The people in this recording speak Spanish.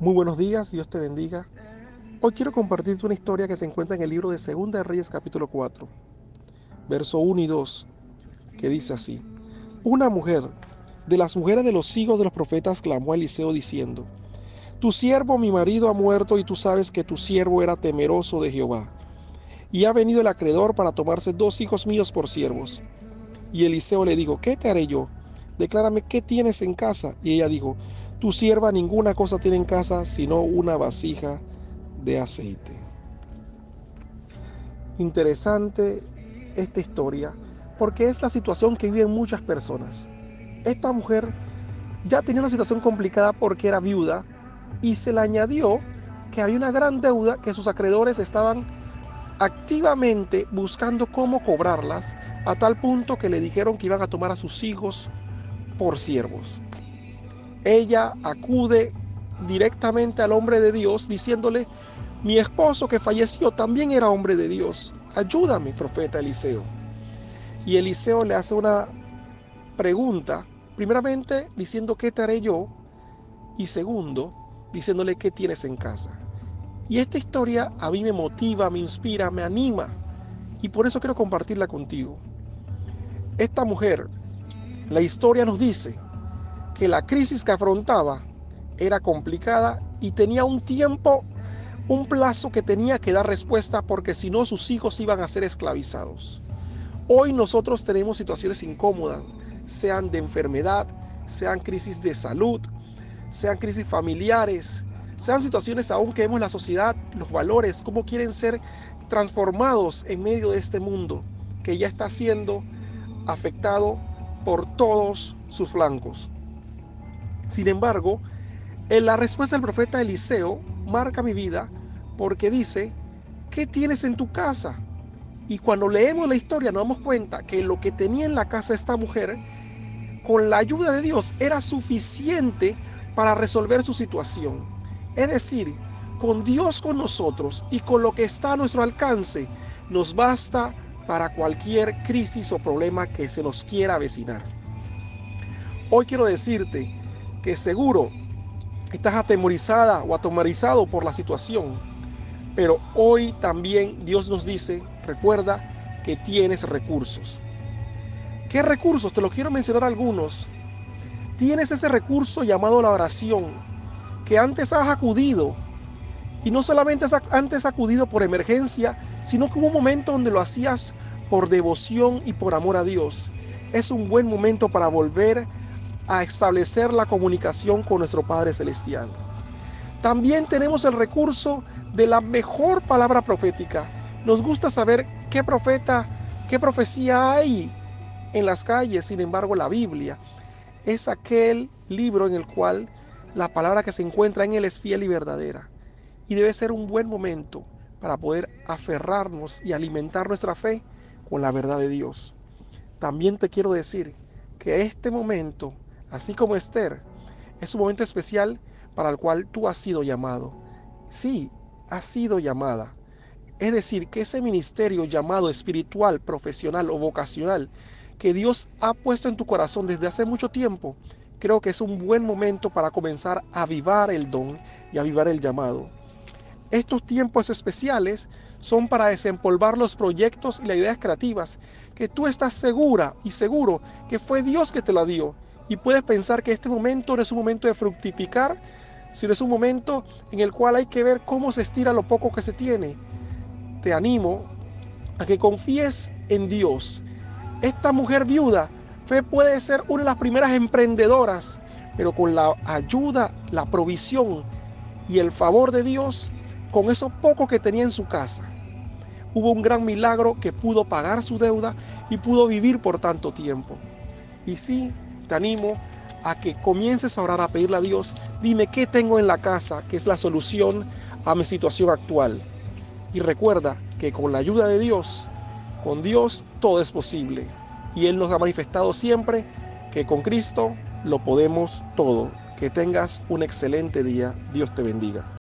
Muy buenos días, Dios te bendiga. Hoy quiero compartirte una historia que se encuentra en el libro de Segunda de Reyes capítulo 4, verso 1 y 2, que dice así. Una mujer de las mujeres de los hijos de los profetas clamó a Eliseo diciendo, Tu siervo mi marido ha muerto y tú sabes que tu siervo era temeroso de Jehová. Y ha venido el acreedor para tomarse dos hijos míos por siervos. Y Eliseo le dijo, ¿qué te haré yo? Declárame qué tienes en casa. Y ella dijo, tu sierva ninguna cosa tiene en casa sino una vasija de aceite. Interesante esta historia porque es la situación que viven muchas personas. Esta mujer ya tenía una situación complicada porque era viuda y se le añadió que había una gran deuda que sus acreedores estaban activamente buscando cómo cobrarlas a tal punto que le dijeron que iban a tomar a sus hijos por siervos ella acude directamente al hombre de Dios diciéndole, mi esposo que falleció también era hombre de Dios, ayúdame, profeta Eliseo. Y Eliseo le hace una pregunta, primeramente diciendo, ¿qué te haré yo? Y segundo, diciéndole, ¿qué tienes en casa? Y esta historia a mí me motiva, me inspira, me anima. Y por eso quiero compartirla contigo. Esta mujer, la historia nos dice que la crisis que afrontaba era complicada y tenía un tiempo, un plazo que tenía que dar respuesta porque si no sus hijos iban a ser esclavizados. Hoy nosotros tenemos situaciones incómodas, sean de enfermedad, sean crisis de salud, sean crisis familiares, sean situaciones aún que vemos la sociedad, los valores, cómo quieren ser transformados en medio de este mundo que ya está siendo afectado por todos sus flancos. Sin embargo, en la respuesta del profeta Eliseo marca mi vida porque dice, ¿qué tienes en tu casa? Y cuando leemos la historia nos damos cuenta que lo que tenía en la casa esta mujer, con la ayuda de Dios, era suficiente para resolver su situación. Es decir, con Dios con nosotros y con lo que está a nuestro alcance, nos basta para cualquier crisis o problema que se nos quiera avecinar. Hoy quiero decirte que seguro estás atemorizada o atemorizado por la situación, pero hoy también Dios nos dice, recuerda que tienes recursos. ¿Qué recursos? Te los quiero mencionar algunos. Tienes ese recurso llamado la oración, que antes has acudido, y no solamente antes acudido por emergencia, sino que hubo un momento donde lo hacías por devoción y por amor a Dios. Es un buen momento para volver a establecer la comunicación con nuestro Padre Celestial. También tenemos el recurso de la mejor palabra profética. Nos gusta saber qué profeta, qué profecía hay en las calles. Sin embargo, la Biblia es aquel libro en el cual la palabra que se encuentra en él es fiel y verdadera. Y debe ser un buen momento para poder aferrarnos y alimentar nuestra fe con la verdad de Dios. También te quiero decir que este momento así como Esther, es un momento especial para el cual tú has sido llamado. Sí, has sido llamada. Es decir, que ese ministerio llamado espiritual, profesional o vocacional que Dios ha puesto en tu corazón desde hace mucho tiempo, creo que es un buen momento para comenzar a avivar el don y avivar el llamado. Estos tiempos especiales son para desempolvar los proyectos y las ideas creativas que tú estás segura y seguro que fue Dios que te la dio y puedes pensar que este momento no es un momento de fructificar, sino es un momento en el cual hay que ver cómo se estira lo poco que se tiene. Te animo a que confíes en Dios. Esta mujer viuda fe puede ser una de las primeras emprendedoras, pero con la ayuda, la provisión y el favor de Dios, con eso poco que tenía en su casa. Hubo un gran milagro que pudo pagar su deuda y pudo vivir por tanto tiempo. Y sí, te animo a que comiences a orar, a pedirle a Dios, dime qué tengo en la casa, que es la solución a mi situación actual. Y recuerda que con la ayuda de Dios, con Dios todo es posible. Y Él nos ha manifestado siempre que con Cristo lo podemos todo. Que tengas un excelente día. Dios te bendiga.